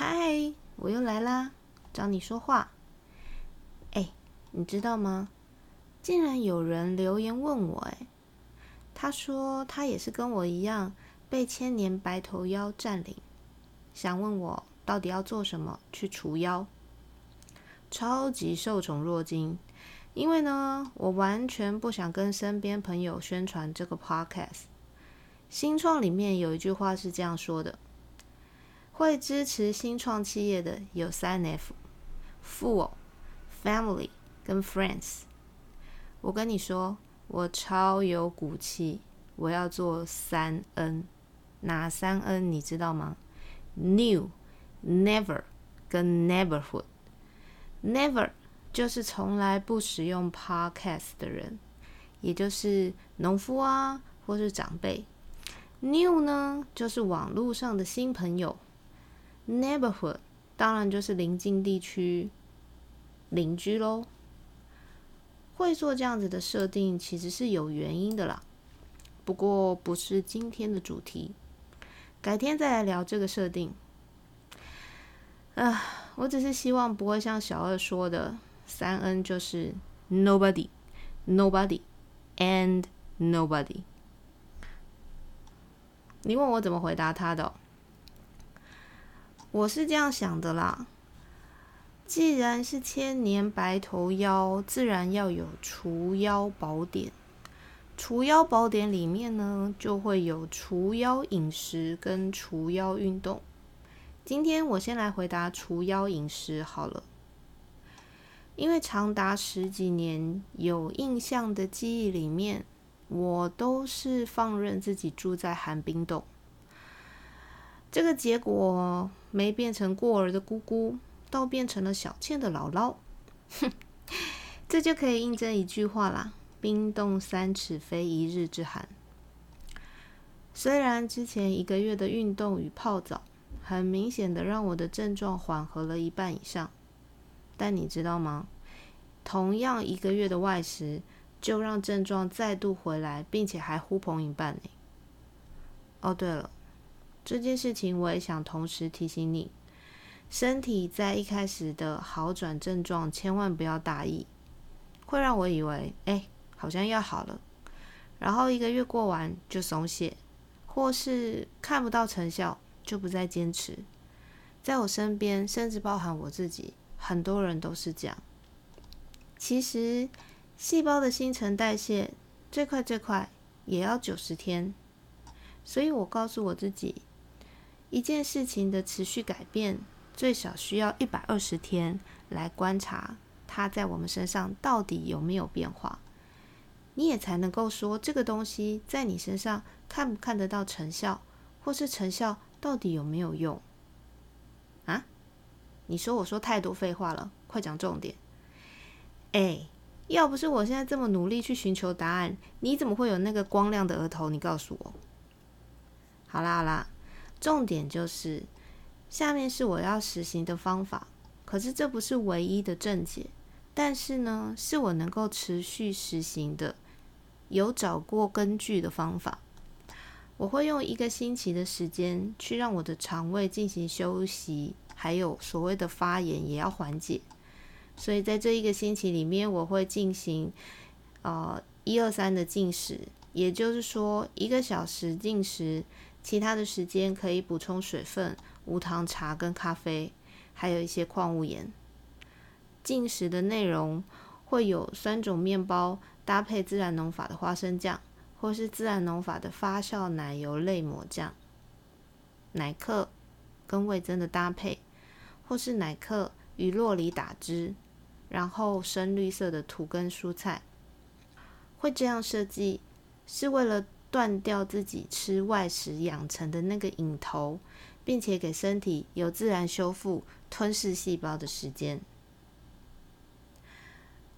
嗨，我又来啦，找你说话。哎，你知道吗？竟然有人留言问我，哎，他说他也是跟我一样被千年白头妖占领，想问我到底要做什么去除妖。超级受宠若惊，因为呢，我完全不想跟身边朋友宣传这个 podcast。新创里面有一句话是这样说的。会支持新创企业的有三 F：Fool、Family 跟 Friends。我跟你说，我超有骨气，我要做三 N。哪三 N 你知道吗？New、Never 跟 Neverhood。Never 就是从来不使用 Podcast 的人，也就是农夫啊，或是长辈。New 呢，就是网络上的新朋友。Neighborhood 当然就是邻近地区邻居喽。会做这样子的设定，其实是有原因的啦。不过不是今天的主题，改天再来聊这个设定。啊，我只是希望不会像小二说的，三 N 就是 Nobody、Nobody and Nobody。你问我怎么回答他的？我是这样想的啦，既然是千年白头妖，自然要有除妖宝典。除妖宝典里面呢，就会有除妖饮食跟除妖运动。今天我先来回答除妖饮食好了，因为长达十几年有印象的记忆里面，我都是放任自己住在寒冰洞。这个结果没变成过儿的姑姑，倒变成了小倩的姥姥。哼，这就可以印证一句话啦：“冰冻三尺，非一日之寒。”虽然之前一个月的运动与泡澡，很明显的让我的症状缓和了一半以上，但你知道吗？同样一个月的外食，就让症状再度回来，并且还呼朋引伴呢。哦，对了。这件事情我也想同时提醒你，身体在一开始的好转症状千万不要大意，会让我以为哎好像要好了，然后一个月过完就松懈，或是看不到成效就不再坚持。在我身边，甚至包含我自己，很多人都是这样。其实细胞的新陈代谢最快最快也要九十天，所以我告诉我自己。一件事情的持续改变，最少需要一百二十天来观察它在我们身上到底有没有变化，你也才能够说这个东西在你身上看不看得到成效，或是成效到底有没有用啊？你说我说太多废话了，快讲重点。哎，要不是我现在这么努力去寻求答案，你怎么会有那个光亮的额头？你告诉我。好啦好啦。重点就是，下面是我要实行的方法。可是这不是唯一的正解，但是呢，是我能够持续实行的，有找过根据的方法。我会用一个星期的时间去让我的肠胃进行休息，还有所谓的发炎也要缓解。所以在这一个星期里面，我会进行呃一二三的进食，也就是说一个小时进食。其他的时间可以补充水分，无糖茶跟咖啡，还有一些矿物盐。进食的内容会有酸种面包搭配自然农法的花生酱，或是自然农法的发酵奶油类抹酱。奶克跟味增的搭配，或是奶克与洛梨打汁，然后深绿色的土根蔬菜。会这样设计，是为了。断掉自己吃外食养成的那个瘾头，并且给身体有自然修复、吞噬细胞的时间。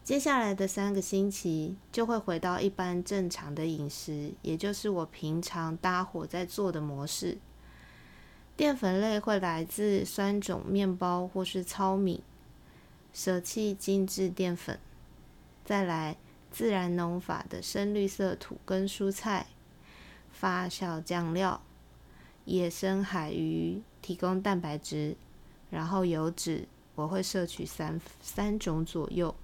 接下来的三个星期就会回到一般正常的饮食，也就是我平常搭伙在做的模式。淀粉类会来自酸种面包或是糙米，舍弃精致淀粉。再来自然农法的深绿色土根蔬菜。发酵酱料、野生海鱼提供蛋白质，然后油脂我会摄取三三种左右，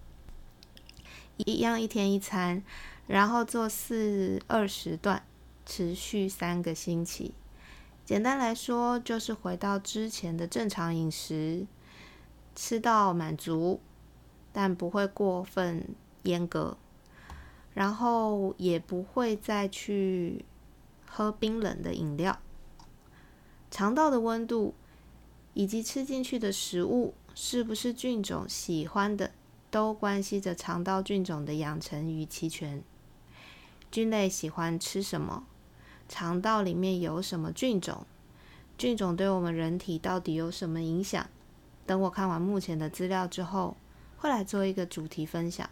一样一天一餐，然后做四二十段，持续三个星期。简单来说，就是回到之前的正常饮食，吃到满足，但不会过分严格，然后也不会再去喝冰冷的饮料。肠道的温度以及吃进去的食物是不是菌种喜欢的，都关系着肠道菌种的养成与齐全。菌类喜欢吃什么？肠道里面有什么菌种？菌种对我们人体到底有什么影响？等我看完目前的资料之后，会来做一个主题分享。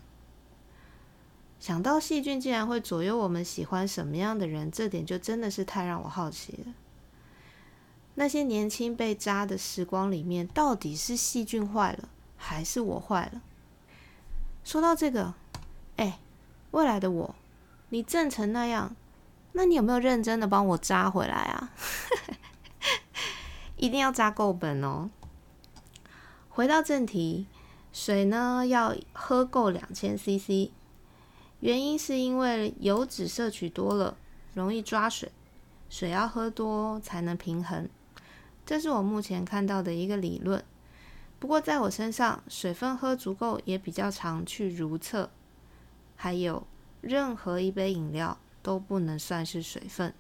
想到细菌竟然会左右我们喜欢什么样的人，这点就真的是太让我好奇了。那些年轻被扎的时光里面，到底是细菌坏了，还是我坏了？说到这个，哎，未来的我，你正成那样，那你有没有认真的帮我扎回来啊？一定要扎够本哦。回到正题，水呢要喝够两千 CC，原因是因为油脂摄取多了容易抓水，水要喝多才能平衡。这是我目前看到的一个理论。不过在我身上，水分喝足够也比较常去如厕。还有，任何一杯饮料都不能算是水分。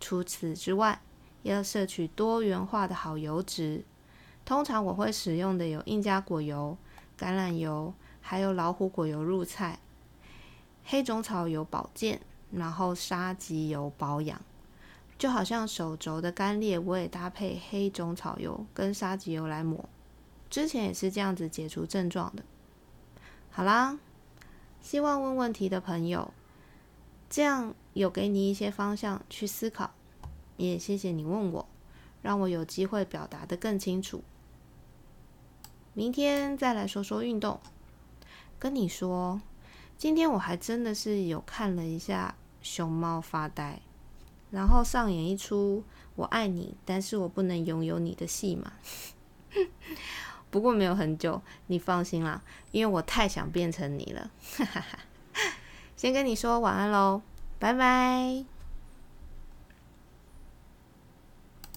除此之外，要摄取多元化的好油脂。通常我会使用的有印加果油、橄榄油，还有老虎果油入菜。黑种草油保健，然后沙棘油保养。就好像手肘的干裂，我也搭配黑种草油跟沙棘油来抹。之前也是这样子解除症状的。好啦，希望问问题的朋友，这样有给你一些方向去思考。也谢谢你问我，让我有机会表达的更清楚。明天再来说说运动。跟你说，今天我还真的是有看了一下熊猫发呆。然后上演一出我爱你，但是我不能拥有你的戏嘛。不过没有很久，你放心啦，因为我太想变成你了。先跟你说晚安喽，拜拜。